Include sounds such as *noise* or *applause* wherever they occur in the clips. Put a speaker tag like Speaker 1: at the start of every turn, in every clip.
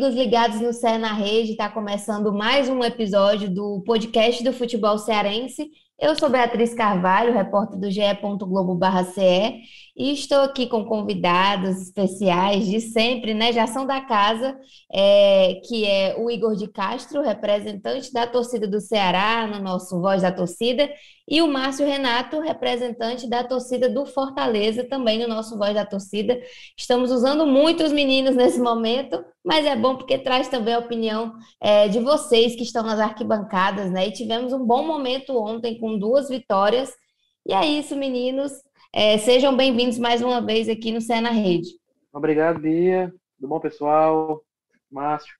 Speaker 1: amigos ligados no Cé na Rede, está começando mais um episódio do podcast do futebol cearense. Eu sou Beatriz Carvalho, repórter do ge.globo.ce, e estou aqui com convidados especiais de sempre, né? Já são da casa, é, que é o Igor de Castro, representante da torcida do Ceará, no nosso Voz da Torcida, e o Márcio Renato, representante da torcida do Fortaleza, também no nosso Voz da Torcida. Estamos usando muito os meninos nesse momento, mas é bom porque traz também a opinião é, de vocês que estão nas arquibancadas, né? E tivemos um bom momento ontem com duas vitórias. E é isso, meninos. É, sejam bem-vindos mais uma vez aqui no Cé na Rede.
Speaker 2: Obrigado, Bia. Tudo bom, pessoal? Márcio.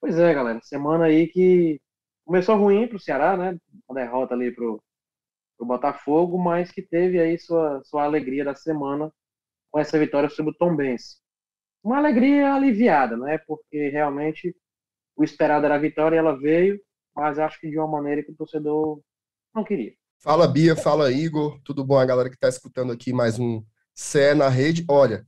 Speaker 2: Pois é, galera. Semana aí que começou ruim para o Ceará, né? Uma derrota ali para o Botafogo, mas que teve aí sua, sua alegria da semana com essa vitória sobre o Tom Benz. Uma alegria aliviada, né? Porque realmente o esperado era a vitória e ela veio, mas acho que de uma maneira que o torcedor não queria.
Speaker 3: Fala Bia, fala Igor, tudo bom a galera que está escutando aqui mais um CE na rede? Olha,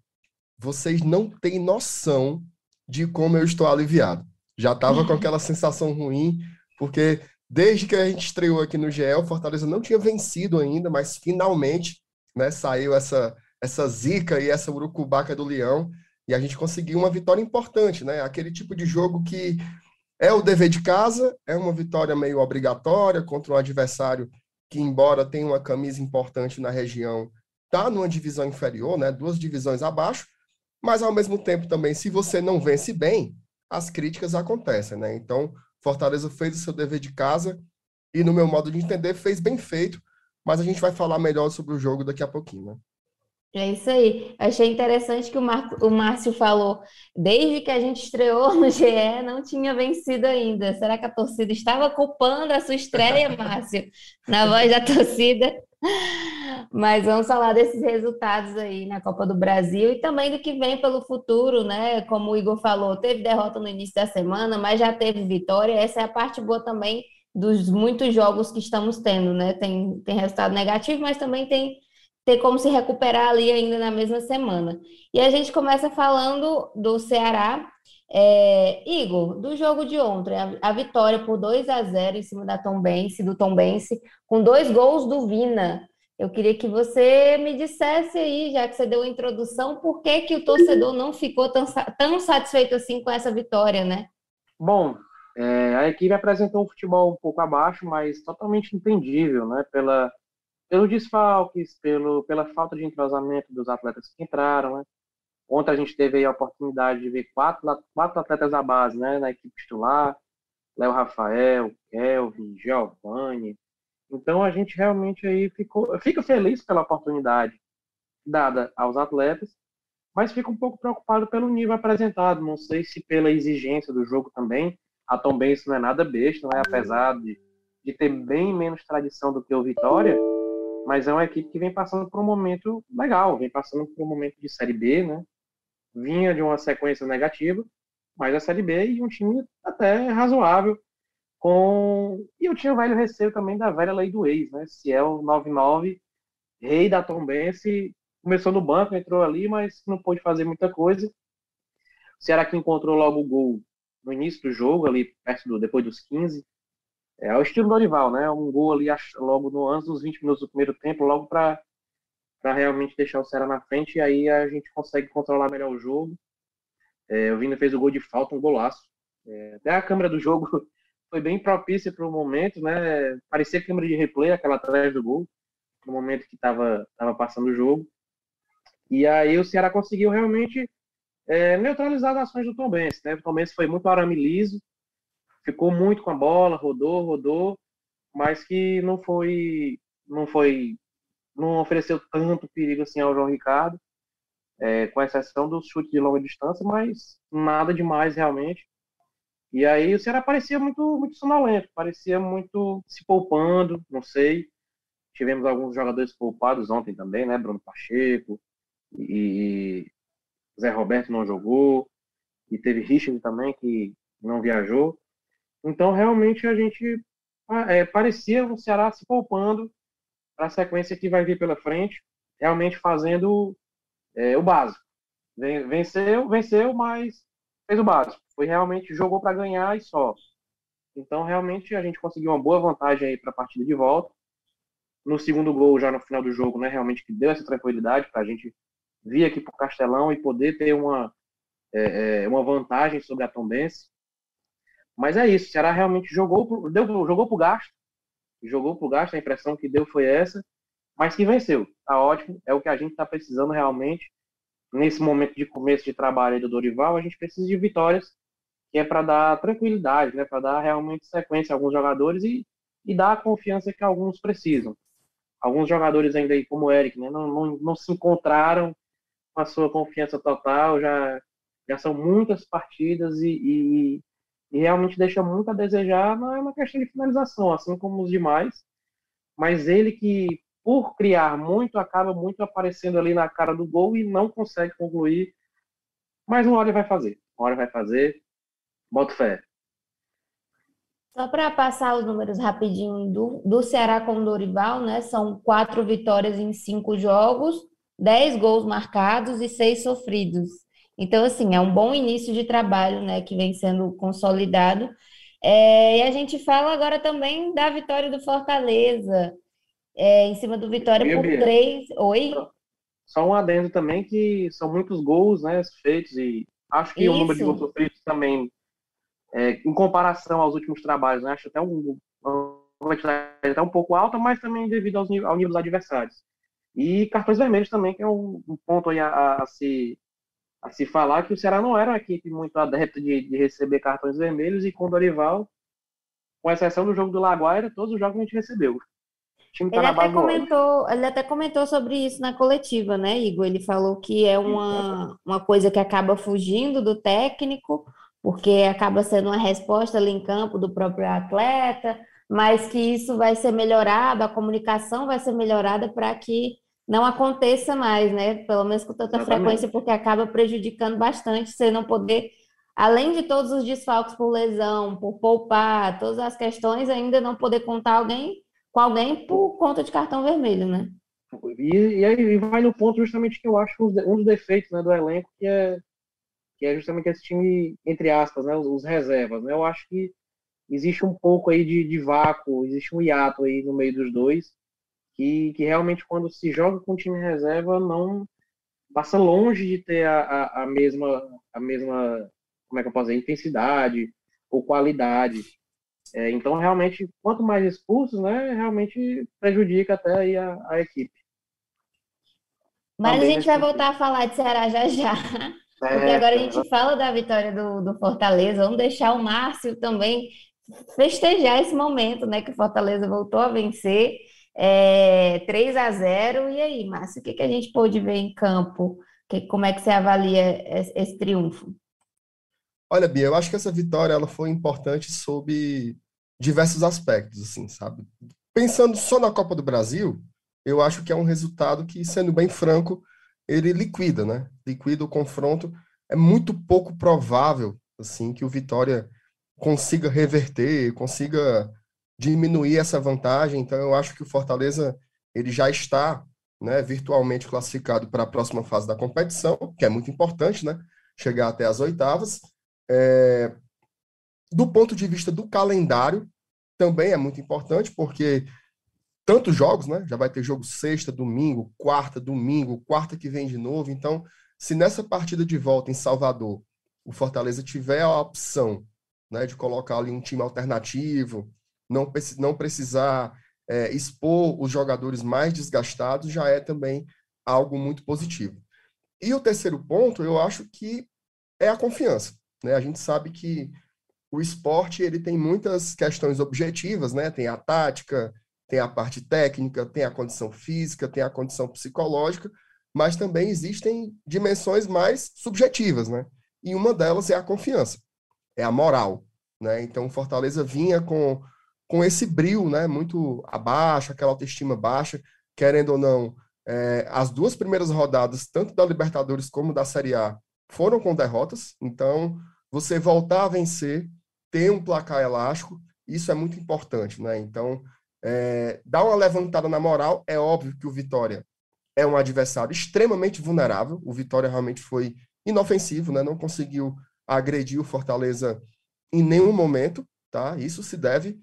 Speaker 3: vocês não têm noção de como eu estou aliviado. Já estava com aquela *laughs* sensação ruim, porque desde que a gente estreou aqui no GE, o Fortaleza não tinha vencido ainda, mas finalmente né, saiu essa, essa zica e essa urucubaca do Leão, e a gente conseguiu uma vitória importante, né? Aquele tipo de jogo que é o dever de casa, é uma vitória meio obrigatória contra um adversário que, embora tenha uma camisa importante na região, está numa divisão inferior, né, duas divisões abaixo, mas ao mesmo tempo também, se você não vence bem, as críticas acontecem, né? Então, Fortaleza fez o seu dever de casa e, no meu modo de entender, fez bem feito, mas a gente vai falar melhor sobre o jogo daqui a pouquinho, né?
Speaker 1: É isso aí. Achei interessante que o, Mar... o Márcio falou, desde que a gente estreou no GE, não tinha vencido ainda. Será que a torcida estava culpando a sua estreia, Márcio, na voz da torcida? Mas vamos falar desses resultados aí na Copa do Brasil e também do que vem pelo futuro, né? Como o Igor falou, teve derrota no início da semana, mas já teve vitória. Essa é a parte boa também dos muitos jogos que estamos tendo, né? Tem, tem resultado negativo, mas também tem ter como se recuperar ali ainda na mesma semana. E a gente começa falando do Ceará. É, Igor, do jogo de ontem, a, a, vitória por 2 a 0 em cima da Tom Bense, do Tom Bense, com dois gols do Vina. Eu queria que você me dissesse aí, já que você deu a introdução, por que, que o torcedor não ficou tão, tão satisfeito assim com essa vitória, né?
Speaker 2: Bom, é, a equipe apresentou um futebol um pouco abaixo, mas totalmente entendível, né? Pela, pelos desfalques, pelo, pela falta de entrosamento dos atletas que entraram. Né? Ontem a gente teve a oportunidade de ver quatro, quatro atletas da base né, na equipe titular, Léo Rafael, Kelvin, Giovanni. Então a gente realmente aí ficou, fica feliz pela oportunidade dada aos atletas, mas fica um pouco preocupado pelo nível apresentado. Não sei se pela exigência do jogo também. A Tom Benz não é nada besta, né? apesar de, de ter bem menos tradição do que o Vitória mas é uma equipe que vem passando por um momento legal, vem passando por um momento de Série B, né? Vinha de uma sequência negativa, mas a Série B e um time até razoável, com... E eu tinha o velho receio também da velha lei do ex, né? Ciel 99, rei da Tombense, começou no banco, entrou ali, mas não pôde fazer muita coisa. O Ceará que encontrou logo o gol no início do jogo, ali perto do, depois dos 15, é o estilo do Orival, né? Um gol ali logo no antes dos 20 minutos do primeiro tempo, logo para realmente deixar o Ceará na frente e aí a gente consegue controlar melhor o jogo. É, o Vina fez o gol de falta, um golaço. É, até a câmera do jogo *laughs* foi bem propícia para o momento, né? Parecia câmera de replay, aquela atrás do gol, no momento que estava tava passando o jogo. E aí o Ceará conseguiu realmente é, neutralizar as ações do Tom Benz, né? O Tom Benz foi muito arame liso, ficou muito com a bola, rodou, rodou, mas que não foi, não foi, não ofereceu tanto perigo assim ao João Ricardo, é, com exceção dos chutes de longa distância, mas nada demais realmente. E aí o Ceará parecia muito, muito sonolento, parecia muito se poupando, não sei. Tivemos alguns jogadores poupados ontem também, né? Bruno Pacheco e Zé Roberto não jogou. E teve Richard também que não viajou. Então, realmente, a gente é, parecia o Ceará se poupando para a sequência que vai vir pela frente, realmente fazendo é, o básico. Venceu, venceu, mas fez o básico. Foi realmente jogou para ganhar e só. Então, realmente, a gente conseguiu uma boa vantagem aí para a partida de volta. No segundo gol, já no final do jogo, né, realmente que deu essa tranquilidade para a gente vir aqui para o Castelão e poder ter uma, é, é, uma vantagem sobre a Tombense. Mas é isso, o Ceará realmente jogou, deu, jogou para o gasto, jogou para o gasto, a impressão que deu foi essa, mas que venceu. Tá ótimo, é o que a gente está precisando realmente. Nesse momento de começo de trabalho do Dorival, a gente precisa de vitórias que é para dar tranquilidade, né, para dar realmente sequência a alguns jogadores e, e dar a confiança que alguns precisam. Alguns jogadores ainda aí, como o Eric, né, não, não, não se encontraram com a sua confiança total, já, já são muitas partidas e, e, e realmente deixa muito a desejar não é uma questão de finalização, assim como os demais, mas ele que, por criar muito, acaba muito aparecendo ali na cara do gol e não consegue concluir, mas uma hora ele vai fazer, uma hora vai fazer, Boto fé.
Speaker 1: Só para passar os números rapidinho do, do Ceará com o Dorival, né? São quatro vitórias em cinco jogos, dez gols marcados e seis sofridos. Então, assim, é um bom início de trabalho, né? Que vem sendo consolidado. É, e a gente fala agora também da vitória do Fortaleza, é, em cima do Vitória por três. Oi?
Speaker 2: Só um adendo também que são muitos gols, né? Feitos e acho que Isso. o número de gols sofridos também é, em comparação aos últimos trabalhos, né? acho até um, uma quantidade até um pouco alta, mas também devido aos, ao nível dos adversários. E cartões vermelhos também, que é um, um ponto aí a, a, a, se, a se falar, que o Ceará não era uma equipe muito adepta de, de receber cartões vermelhos, e com o Dorival, com exceção do jogo do Laguaira, todos os jogos a gente recebeu.
Speaker 1: Tá ele, até comentou, ele até comentou sobre isso na coletiva, né, Igor? Ele falou que é uma, uma coisa que acaba fugindo do técnico, porque acaba sendo uma resposta ali em campo do próprio atleta, mas que isso vai ser melhorado, a comunicação vai ser melhorada para que não aconteça mais, né? Pelo menos com tanta Exatamente. frequência, porque acaba prejudicando bastante você não poder, além de todos os desfalques por lesão, por poupar, todas as questões, ainda não poder contar alguém com alguém por conta de cartão vermelho, né?
Speaker 2: E, e aí vai no ponto justamente que eu acho um dos defeitos né, do elenco, que é que é justamente esse time, entre aspas, né, os, os reservas. Né? Eu acho que existe um pouco aí de, de vácuo, existe um hiato aí no meio dos dois, que, que realmente quando se joga com time reserva não passa longe de ter a, a, a mesma a mesma como é que eu posso dizer intensidade ou qualidade. É, então realmente quanto mais expulsos né realmente prejudica até aí a, a equipe.
Speaker 1: Mas Também a gente vai voltar a falar de Ceará já já. Porque agora a gente fala da vitória do, do Fortaleza, vamos deixar o Márcio também festejar esse momento, né? Que o Fortaleza voltou a vencer é, 3 a 0. E aí, Márcio, o que, que a gente pôde ver em campo? Que, como é que você avalia esse, esse triunfo?
Speaker 3: Olha, Bia, eu acho que essa vitória ela foi importante sob diversos aspectos, assim, sabe? Pensando só na Copa do Brasil, eu acho que é um resultado que, sendo bem franco, ele liquida, né? Liquida o confronto. É muito pouco provável, assim, que o Vitória consiga reverter, consiga diminuir essa vantagem. Então, eu acho que o Fortaleza ele já está, né, virtualmente classificado para a próxima fase da competição, que é muito importante, né? Chegar até as oitavas. É... Do ponto de vista do calendário, também é muito importante, porque tantos jogos, né? Já vai ter jogo sexta, domingo, quarta, domingo, quarta que vem de novo. Então, se nessa partida de volta em Salvador o Fortaleza tiver a opção né, de colocar ali um time alternativo, não, não precisar é, expor os jogadores mais desgastados, já é também algo muito positivo. E o terceiro ponto, eu acho que é a confiança. Né? A gente sabe que o esporte ele tem muitas questões objetivas, né? Tem a tática, tem a parte técnica, tem a condição física, tem a condição psicológica, mas também existem dimensões mais subjetivas, né? E uma delas é a confiança, é a moral, né? Então, Fortaleza vinha com, com esse brilho, né? Muito abaixo, aquela autoestima baixa, querendo ou não, é, as duas primeiras rodadas, tanto da Libertadores como da Série A, foram com derrotas, então você voltar a vencer, ter um placar elástico, isso é muito importante, né? Então, é, dá uma levantada na moral. É óbvio que o Vitória é um adversário extremamente vulnerável. O Vitória realmente foi inofensivo, né? não conseguiu agredir o Fortaleza em nenhum momento, tá? Isso se deve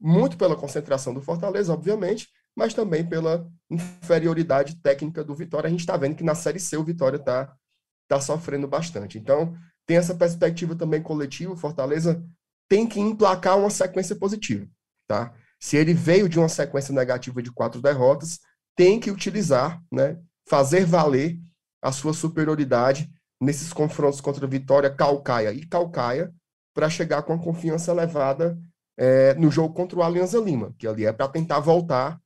Speaker 3: muito pela concentração do Fortaleza, obviamente, mas também pela inferioridade técnica do Vitória. A gente está vendo que na Série C o Vitória está tá sofrendo bastante. Então, tem essa perspectiva também coletiva. O Fortaleza tem que emplacar uma sequência positiva, tá? Se ele veio de uma sequência negativa de quatro derrotas, tem que utilizar, né, fazer valer a sua superioridade nesses confrontos contra Vitória, Calcaia e Calcaia, para chegar com a confiança elevada é, no jogo contra o Alianza Lima, que ali é para tentar voltar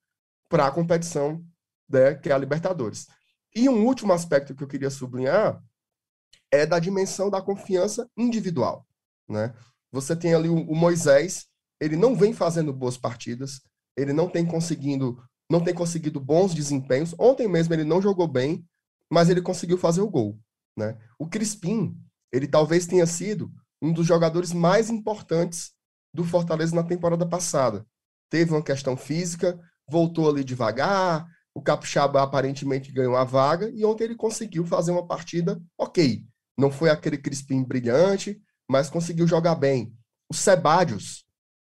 Speaker 3: para a competição né, que é a Libertadores. E um último aspecto que eu queria sublinhar é da dimensão da confiança individual. Né? Você tem ali o, o Moisés, ele não vem fazendo boas partidas, ele não tem conseguindo, não tem conseguido bons desempenhos. Ontem mesmo ele não jogou bem, mas ele conseguiu fazer o gol. Né? O Crispim, ele talvez tenha sido um dos jogadores mais importantes do Fortaleza na temporada passada. Teve uma questão física, voltou ali devagar, o Capixaba aparentemente ganhou a vaga e ontem ele conseguiu fazer uma partida ok. Não foi aquele Crispim brilhante, mas conseguiu jogar bem. O Sebadios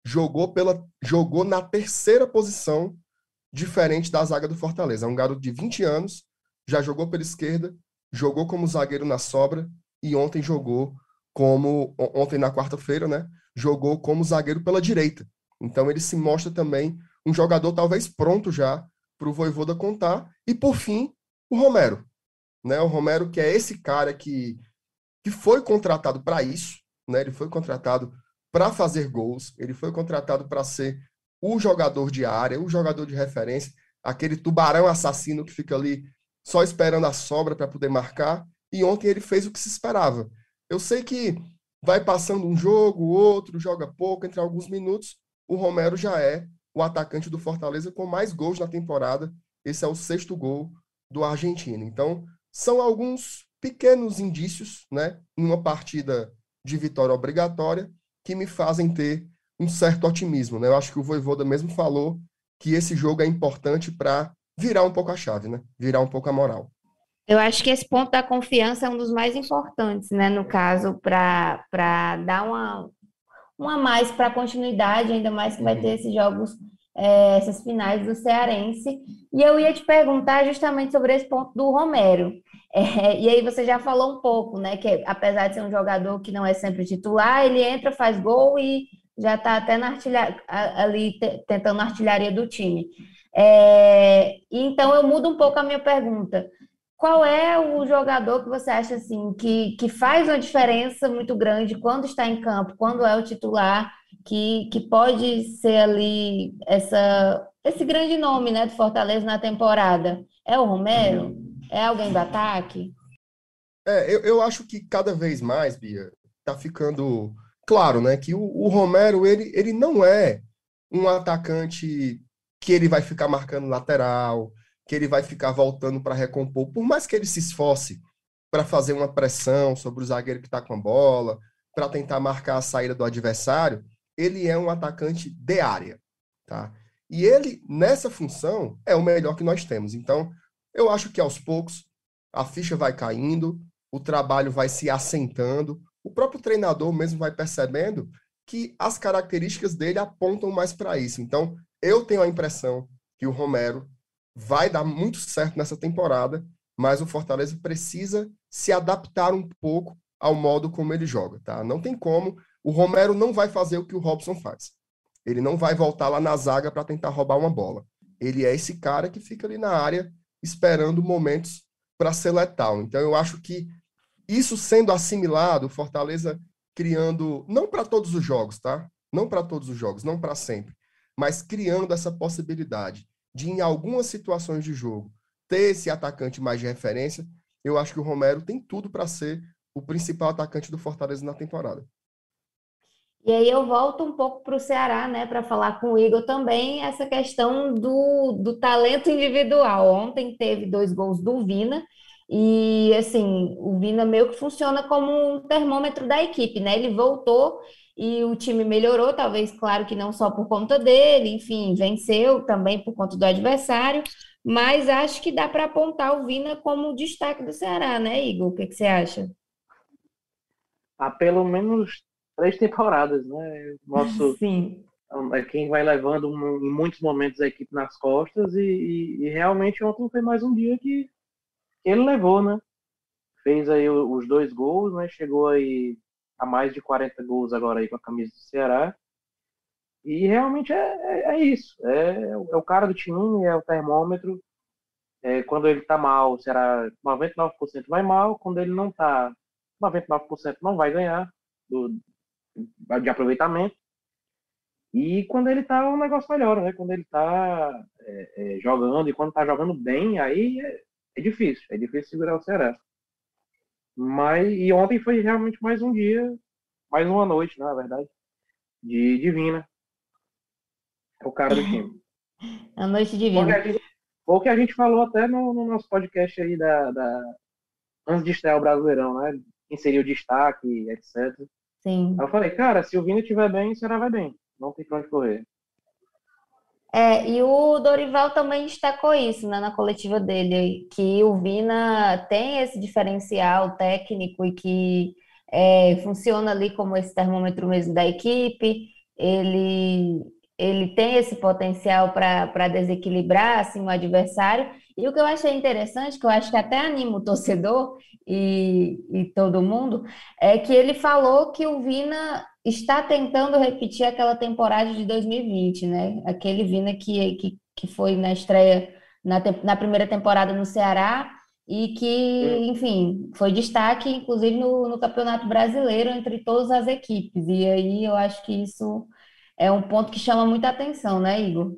Speaker 3: jogou pela jogou na terceira posição diferente da zaga do Fortaleza. É um garoto de 20 anos, já jogou pela esquerda, jogou como zagueiro na sobra e ontem jogou como ontem na quarta-feira, né? Jogou como zagueiro pela direita. Então ele se mostra também um jogador talvez pronto já para o Voivoda contar. E por fim, o Romero, né? O Romero que é esse cara que que foi contratado para isso, né? Ele foi contratado para fazer gols, ele foi contratado para ser o jogador de área, o jogador de referência, aquele tubarão assassino que fica ali só esperando a sobra para poder marcar. E ontem ele fez o que se esperava. Eu sei que vai passando um jogo, outro, joga pouco, entre alguns minutos, o Romero já é o atacante do Fortaleza com mais gols na temporada. Esse é o sexto gol do argentino. Então, são alguns pequenos indícios, né, em uma partida de vitória obrigatória, que me fazem ter um certo otimismo. Né? Eu acho que o Voivoda mesmo falou que esse jogo é importante para virar um pouco a chave, né? Virar um pouco a moral.
Speaker 1: Eu acho que esse ponto da confiança é um dos mais importantes, né? No caso, para dar uma, uma mais para a continuidade, ainda mais que vai ter esses jogos, é, essas finais do Cearense. E eu ia te perguntar justamente sobre esse ponto do Romero. É, e aí você já falou um pouco, né? Que apesar de ser um jogador que não é sempre titular, ele entra, faz gol e já está até na artilha, ali tentando a artilharia do time. É, então eu mudo um pouco a minha pergunta. Qual é o jogador que você acha assim que, que faz uma diferença muito grande quando está em campo, quando é o titular, que, que pode ser ali essa, esse grande nome né, do Fortaleza na temporada? É o Romero? É alguém do ataque?
Speaker 3: É, eu, eu acho que cada vez mais, Bia, tá ficando claro, né, que o, o Romero ele, ele não é um atacante que ele vai ficar marcando lateral, que ele vai ficar voltando para recompor, por mais que ele se esforce para fazer uma pressão sobre o zagueiro que está com a bola, para tentar marcar a saída do adversário, ele é um atacante de área, tá? E ele, nessa função, é o melhor que nós temos. Então, eu acho que aos poucos a ficha vai caindo, o trabalho vai se assentando, o próprio treinador mesmo vai percebendo que as características dele apontam mais para isso. Então, eu tenho a impressão que o Romero vai dar muito certo nessa temporada, mas o Fortaleza precisa se adaptar um pouco ao modo como ele joga, tá? Não tem como. O Romero não vai fazer o que o Robson faz. Ele não vai voltar lá na zaga para tentar roubar uma bola. Ele é esse cara que fica ali na área esperando momentos para ser letal. Então eu acho que isso sendo assimilado, Fortaleza criando não para todos os jogos, tá? Não para todos os jogos, não para sempre, mas criando essa possibilidade de, em algumas situações de jogo, ter esse atacante mais de referência, eu acho que o Romero tem tudo para ser o principal atacante do Fortaleza na temporada.
Speaker 1: E aí eu volto um pouco para o Ceará, né, para falar com o Igor também essa questão do, do talento individual. Ontem teve dois gols do Vina, e assim, o Vina meio que funciona como um termômetro da equipe, né? Ele voltou e o time melhorou, talvez, claro que não só por conta dele, enfim, venceu também por conta do adversário, mas acho que dá para apontar o Vina como destaque do Ceará, né, Igor? O que, que você acha?
Speaker 2: há pelo menos três temporadas, né?
Speaker 1: Nosso, *laughs* Sim.
Speaker 2: É quem vai levando em muitos momentos a equipe nas costas e, e, e realmente ontem foi mais um dia que, que ele levou, né? Fez aí os dois gols, né? Chegou aí a mais de 40 gols agora aí com a camisa do Ceará. E realmente é, é, é isso. É, é, o cara do time, é o termômetro. É, quando ele tá mal, será 99% vai mal. Quando ele não tá, 99% não vai ganhar do, de aproveitamento. E quando ele tá, o negócio melhora, né? Quando ele tá é, é, jogando e quando tá jogando bem, aí é, é, difícil. É difícil segurar o Ceará. Mas, e ontem foi realmente mais um dia, mais uma noite, né, na verdade, de divina. É o cara do time. *laughs*
Speaker 1: A noite divina.
Speaker 2: Foi o que a gente falou até no, no nosso podcast aí da, da, antes de estrear o Brasileirão, né? Seria o destaque, etc.
Speaker 1: Sim.
Speaker 2: Aí eu falei, cara, se o Vina estiver bem, o Ceará vai bem. Não tem pra onde correr.
Speaker 1: É, e o Dorival também destacou isso, né, na coletiva dele, que o Vina tem esse diferencial técnico e que é, funciona ali como esse termômetro mesmo da equipe. Ele, ele tem esse potencial para desequilibrar assim, o adversário. E o que eu achei interessante, que eu acho que até anima o torcedor e, e todo mundo, é que ele falou que o Vina está tentando repetir aquela temporada de 2020, né? Aquele Vina que, que, que foi na estreia na, na primeira temporada no Ceará e que, enfim, foi destaque, inclusive, no, no Campeonato Brasileiro entre todas as equipes. E aí eu acho que isso é um ponto que chama muita atenção, né, Igor?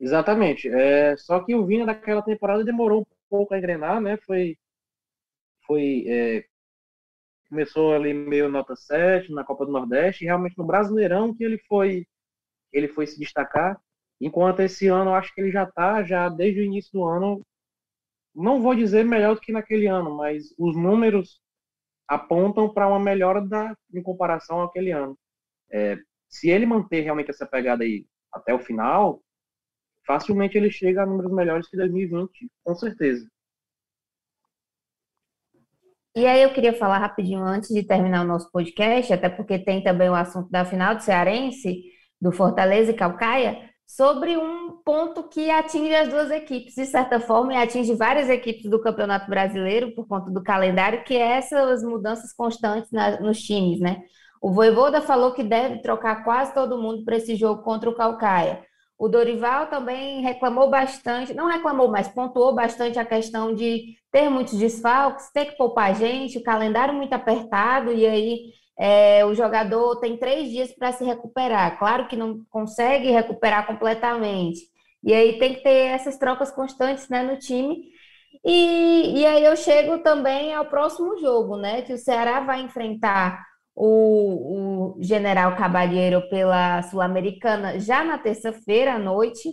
Speaker 2: Exatamente. É, só que o Vina daquela temporada demorou um pouco a engrenar, né? Foi, foi é, começou ali meio nota 7 na Copa do Nordeste, e realmente no Brasileirão que ele foi ele foi se destacar, enquanto esse ano eu acho que ele já está já desde o início do ano, não vou dizer melhor do que naquele ano, mas os números apontam para uma melhora da, em comparação àquele ano. É, se ele manter realmente essa pegada aí até o final, facilmente ele chega a números melhores que 2020, com certeza.
Speaker 1: E aí eu queria falar rapidinho antes de terminar o nosso podcast, até porque tem também o assunto da final do Cearense, do Fortaleza e Calcaia, sobre um ponto que atinge as duas equipes, de certa forma, e atinge várias equipes do Campeonato Brasileiro por conta do calendário, que é essas mudanças constantes na, nos times, né? O Voivoda falou que deve trocar quase todo mundo para esse jogo contra o Calcaia. O Dorival também reclamou bastante, não reclamou, mas pontuou bastante a questão de ter muitos desfalques, ter que poupar gente, o calendário muito apertado, e aí é, o jogador tem três dias para se recuperar. Claro que não consegue recuperar completamente. E aí tem que ter essas trocas constantes né, no time. E, e aí eu chego também ao próximo jogo, né? Que o Ceará vai enfrentar o, o General Cabalheiro pela Sul-Americana já na terça-feira à noite.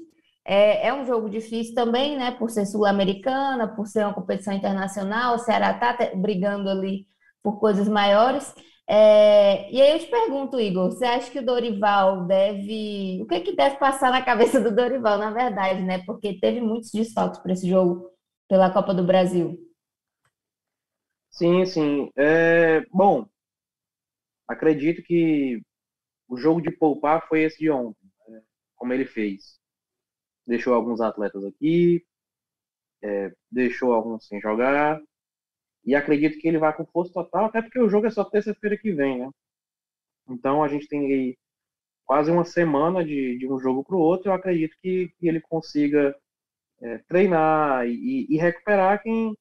Speaker 1: É, é, um jogo difícil também, né? Por ser sul-americana, por ser uma competição internacional, o Ceará está brigando ali por coisas maiores. É, e aí eu te pergunto, Igor, você acha que o Dorival deve. O que, é que deve passar na cabeça do Dorival, na verdade, né? Porque teve muitos desfalques para esse jogo pela Copa do Brasil.
Speaker 2: Sim, sim. É, bom, acredito que o jogo de poupar foi esse de ontem, né? como ele fez. Deixou alguns atletas aqui, é, deixou alguns sem jogar, e acredito que ele vai com força total, até porque o jogo é só terça-feira que vem, né? Então a gente tem quase uma semana de, de um jogo para o outro, eu acredito que, que ele consiga é, treinar e, e, recuperar quem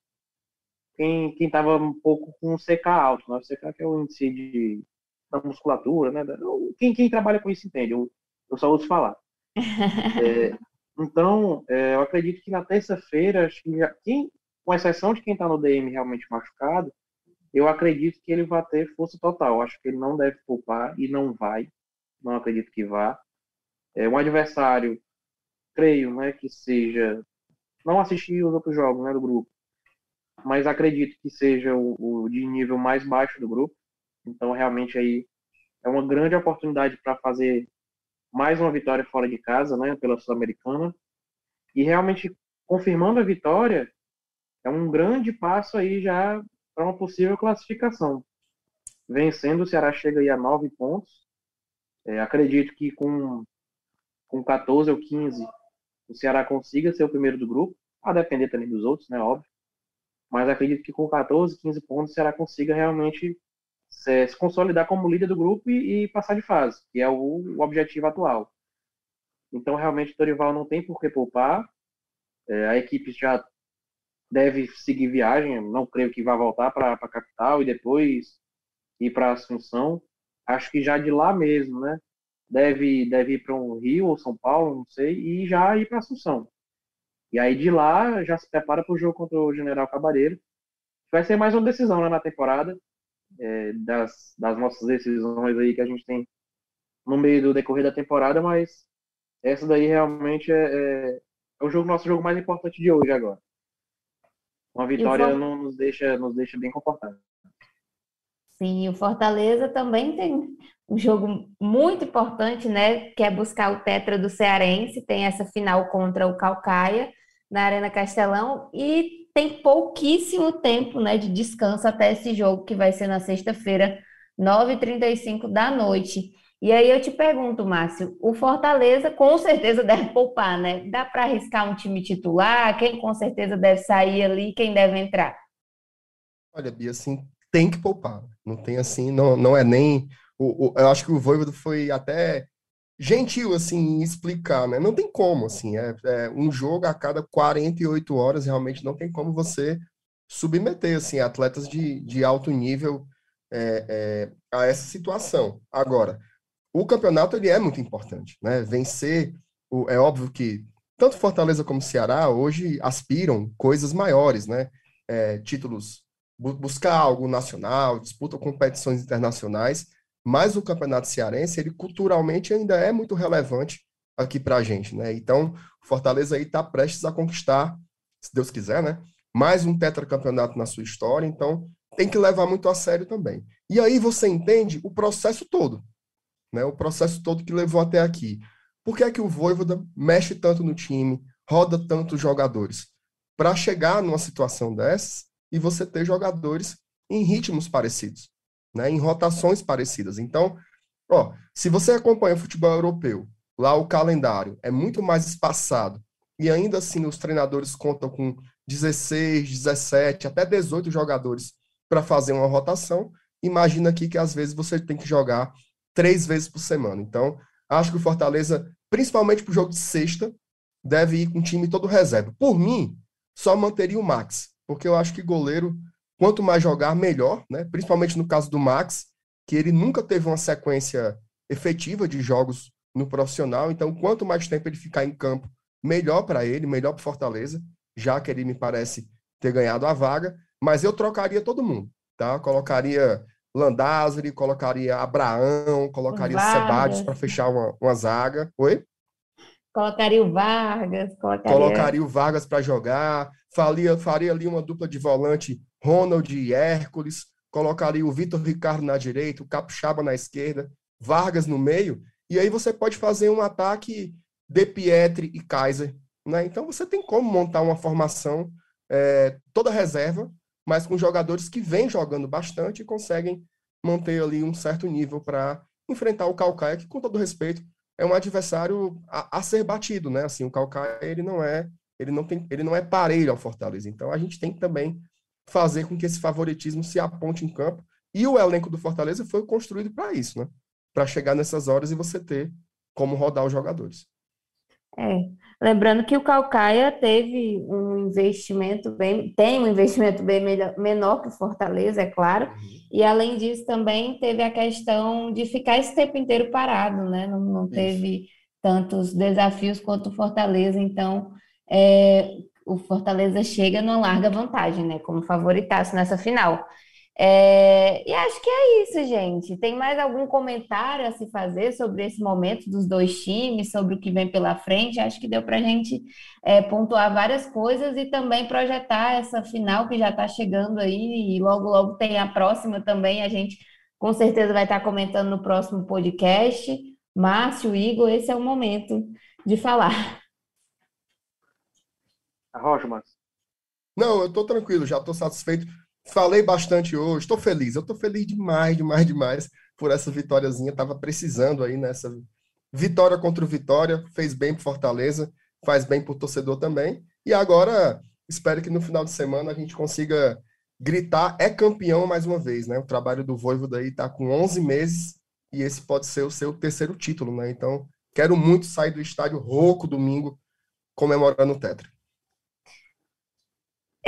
Speaker 2: quem estava um pouco com o CK alto, né? o CK que é o índice de, da musculatura, né? Quem, quem trabalha com isso entende, eu, eu só ouço falar. *laughs* é, então, é, eu acredito que na terça-feira, quem, com exceção de quem está no DM realmente machucado, eu acredito que ele vai ter força total. Acho que ele não deve poupar e não vai. Não acredito que vá. É um adversário, creio, né, que seja. Não assisti os outros jogos né, do grupo, mas acredito que seja o, o de nível mais baixo do grupo. Então, realmente, aí é uma grande oportunidade para fazer mais uma vitória fora de casa, né, pela Sul-Americana. E realmente, confirmando a vitória, é um grande passo aí já para uma possível classificação. Vencendo, o Ceará chega aí a nove pontos. É, acredito que com, com 14 ou 15 o Ceará consiga ser o primeiro do grupo, a depender também dos outros, né? Óbvio. Mas acredito que com 14, 15 pontos o Ceará consiga realmente se, se consolidar como líder do grupo e, e, passar de fase, que é o, o objetivo atual. Então, realmente, o Dorival não tem por que poupar. É, a equipe já deve seguir viagem. Não creio que vá voltar para a capital e depois ir para Assunção. Acho que já de lá mesmo, né? Deve, deve ir para um Rio ou São Paulo, não sei, e já ir para Assunção. E aí de lá já se prepara para o jogo contra o General Cabareiro. Vai ser mais uma decisão né, na temporada, é, das, das nossas decisões aí que a gente tem no meio do decorrer da temporada, mas essa daí realmente é, é, é o jogo, nosso jogo mais importante de hoje agora. Uma vitória não nos deixa, nos deixa bem confortáveis.
Speaker 1: Sim, o Fortaleza também tem um jogo muito importante, né? Que é buscar o Tetra do Cearense, tem essa final contra o Calcaia na Arena Castelão e tem pouquíssimo tempo, né, de descanso até esse jogo que vai ser na sexta-feira, 9h35 da noite. E aí eu te pergunto, Márcio, o Fortaleza com certeza deve poupar, né? Dá para arriscar um time titular? Quem com certeza deve sair ali? Quem deve entrar?
Speaker 3: Olha, Bia, assim, tem que poupar. Não tem assim, não, não é nem. O, o, eu acho que o Voivodo foi até gentil, assim, explicar, né? Não tem como, assim, é, é, um jogo a cada 48 horas, realmente não tem como você submeter, assim, atletas de, de alto nível é, é, a essa situação. Agora, o campeonato, ele é muito importante, né? Vencer, o, é óbvio que tanto Fortaleza como Ceará hoje aspiram coisas maiores, né? É, títulos, bu buscar algo nacional, disputam competições internacionais, mas o campeonato cearense, ele culturalmente ainda é muito relevante aqui para a gente, né? Então, o Fortaleza aí está prestes a conquistar, se Deus quiser, né? Mais um tetracampeonato na sua história, então tem que levar muito a sério também. E aí você entende o processo todo, né? O processo todo que levou até aqui. Por que é que o Voivoda mexe tanto no time, roda tantos jogadores? Para chegar numa situação dessas e você ter jogadores em ritmos parecidos né, em rotações parecidas. Então, ó, se você acompanha o futebol europeu, lá o calendário é muito mais espaçado e ainda assim os treinadores contam com 16, 17, até 18 jogadores para fazer uma rotação. Imagina aqui que às vezes você tem que jogar três vezes por semana. Então, acho que o Fortaleza, principalmente para o jogo de sexta, deve ir com o time todo reserva. Por mim, só manteria o Max, porque eu acho que goleiro quanto mais jogar, melhor, né? Principalmente no caso do Max, que ele nunca teve uma sequência efetiva de jogos no profissional. Então, quanto mais tempo ele ficar em campo, melhor para ele, melhor para Fortaleza, já que ele me parece ter ganhado a vaga. Mas eu trocaria todo mundo, tá? Colocaria Landázuri, colocaria Abraão, colocaria Sebadios para fechar uma, uma zaga. Oi?
Speaker 1: Colocaria o Vargas,
Speaker 3: colocaria, colocaria o Vargas para jogar, faria, faria ali uma dupla de volante Ronald e Hércules, colocaria o Vitor Ricardo na direita, o Capixaba na esquerda, Vargas no meio, e aí você pode fazer um ataque de Pietri e Kaiser. Né? Então você tem como montar uma formação é, toda reserva, mas com jogadores que vêm jogando bastante e conseguem manter ali um certo nível para enfrentar o Calcaia, que com todo respeito é um adversário a, a, ser batido, né? Assim, o Calcaia ele não é ele não tem ele não é parelho ao Fortaleza. Então a gente tem que também fazer com que esse favoritismo se aponte em campo. E o elenco do Fortaleza foi construído para isso, né? Para chegar nessas horas e você ter como rodar os jogadores.
Speaker 1: É, lembrando que o Calcaia teve um investimento bem, tem um investimento bem melhor, menor que o Fortaleza, é claro, uhum. e além disso também teve a questão de ficar esse tempo inteiro parado, né? Não, não teve tantos desafios quanto o Fortaleza, então é, o Fortaleza chega numa larga vantagem, né? Como favoritaço nessa final. É, e acho que é isso, gente. Tem mais algum comentário a se fazer sobre esse momento dos dois times, sobre o que vem pela frente? Acho que deu para a gente é, pontuar várias coisas e também projetar essa final que já está chegando aí, e logo, logo tem a próxima também. A gente com certeza vai estar tá comentando no próximo podcast. Márcio, Igor, esse é o momento de falar.
Speaker 2: Márcio.
Speaker 3: Não, eu estou tranquilo, já estou satisfeito. Falei bastante hoje, estou feliz. Eu estou feliz demais, demais, demais por essa vitóriazinha. Tava precisando aí nessa vitória contra o Vitória. Fez bem para Fortaleza, faz bem para o torcedor também. E agora espero que no final de semana a gente consiga gritar é campeão mais uma vez, né? O trabalho do Voivoda aí está com 11 meses e esse pode ser o seu terceiro título, né? Então, quero muito sair do estádio rouco domingo comemorando o Tetra.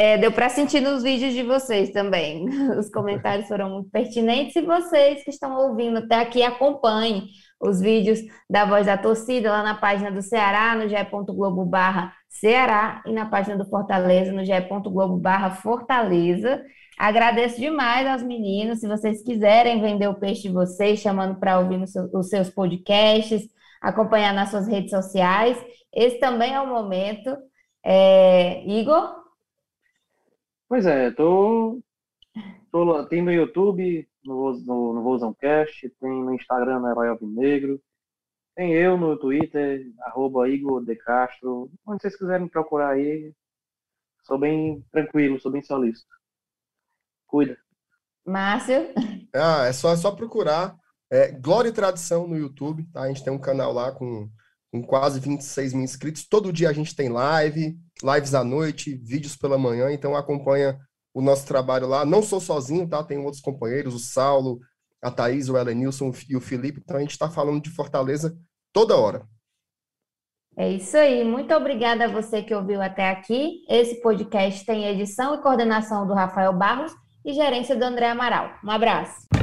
Speaker 1: É, deu para sentir nos vídeos de vocês também. *laughs* Os comentários foram muito pertinentes e vocês que estão ouvindo até aqui acompanhem os vídeos da Voz da Torcida lá na página do Ceará, no ge.globo barra Ceará e na página do Fortaleza, no ge.globo barra Fortaleza. Agradeço demais aos meninos. Se vocês quiserem vender o peixe de vocês, chamando para ouvir os seus podcasts, acompanhar nas suas redes sociais, esse também é o momento. É, Igor?
Speaker 2: Pois é, tô, tô tem no YouTube, no, no, no Vozão Cast, tem no Instagram, no Herói Alvinegro, tem eu no Twitter, arroba Igor De Castro, onde vocês quiserem me procurar aí, sou bem tranquilo, sou bem solícito. Cuida.
Speaker 1: Márcio?
Speaker 3: Ah, é só, é só procurar é, Glória e Tradição no YouTube, tá? A gente tem um canal lá com com quase 26 mil inscritos. Todo dia a gente tem live, lives à noite, vídeos pela manhã, então acompanha o nosso trabalho lá. Não sou sozinho, tá? Tem outros companheiros, o Saulo, a Thaís, o Elenilson e o Felipe. Então a gente está falando de Fortaleza toda hora.
Speaker 1: É isso aí. Muito obrigada a você que ouviu até aqui. Esse podcast tem edição e coordenação do Rafael Barros e gerência do André Amaral. Um abraço.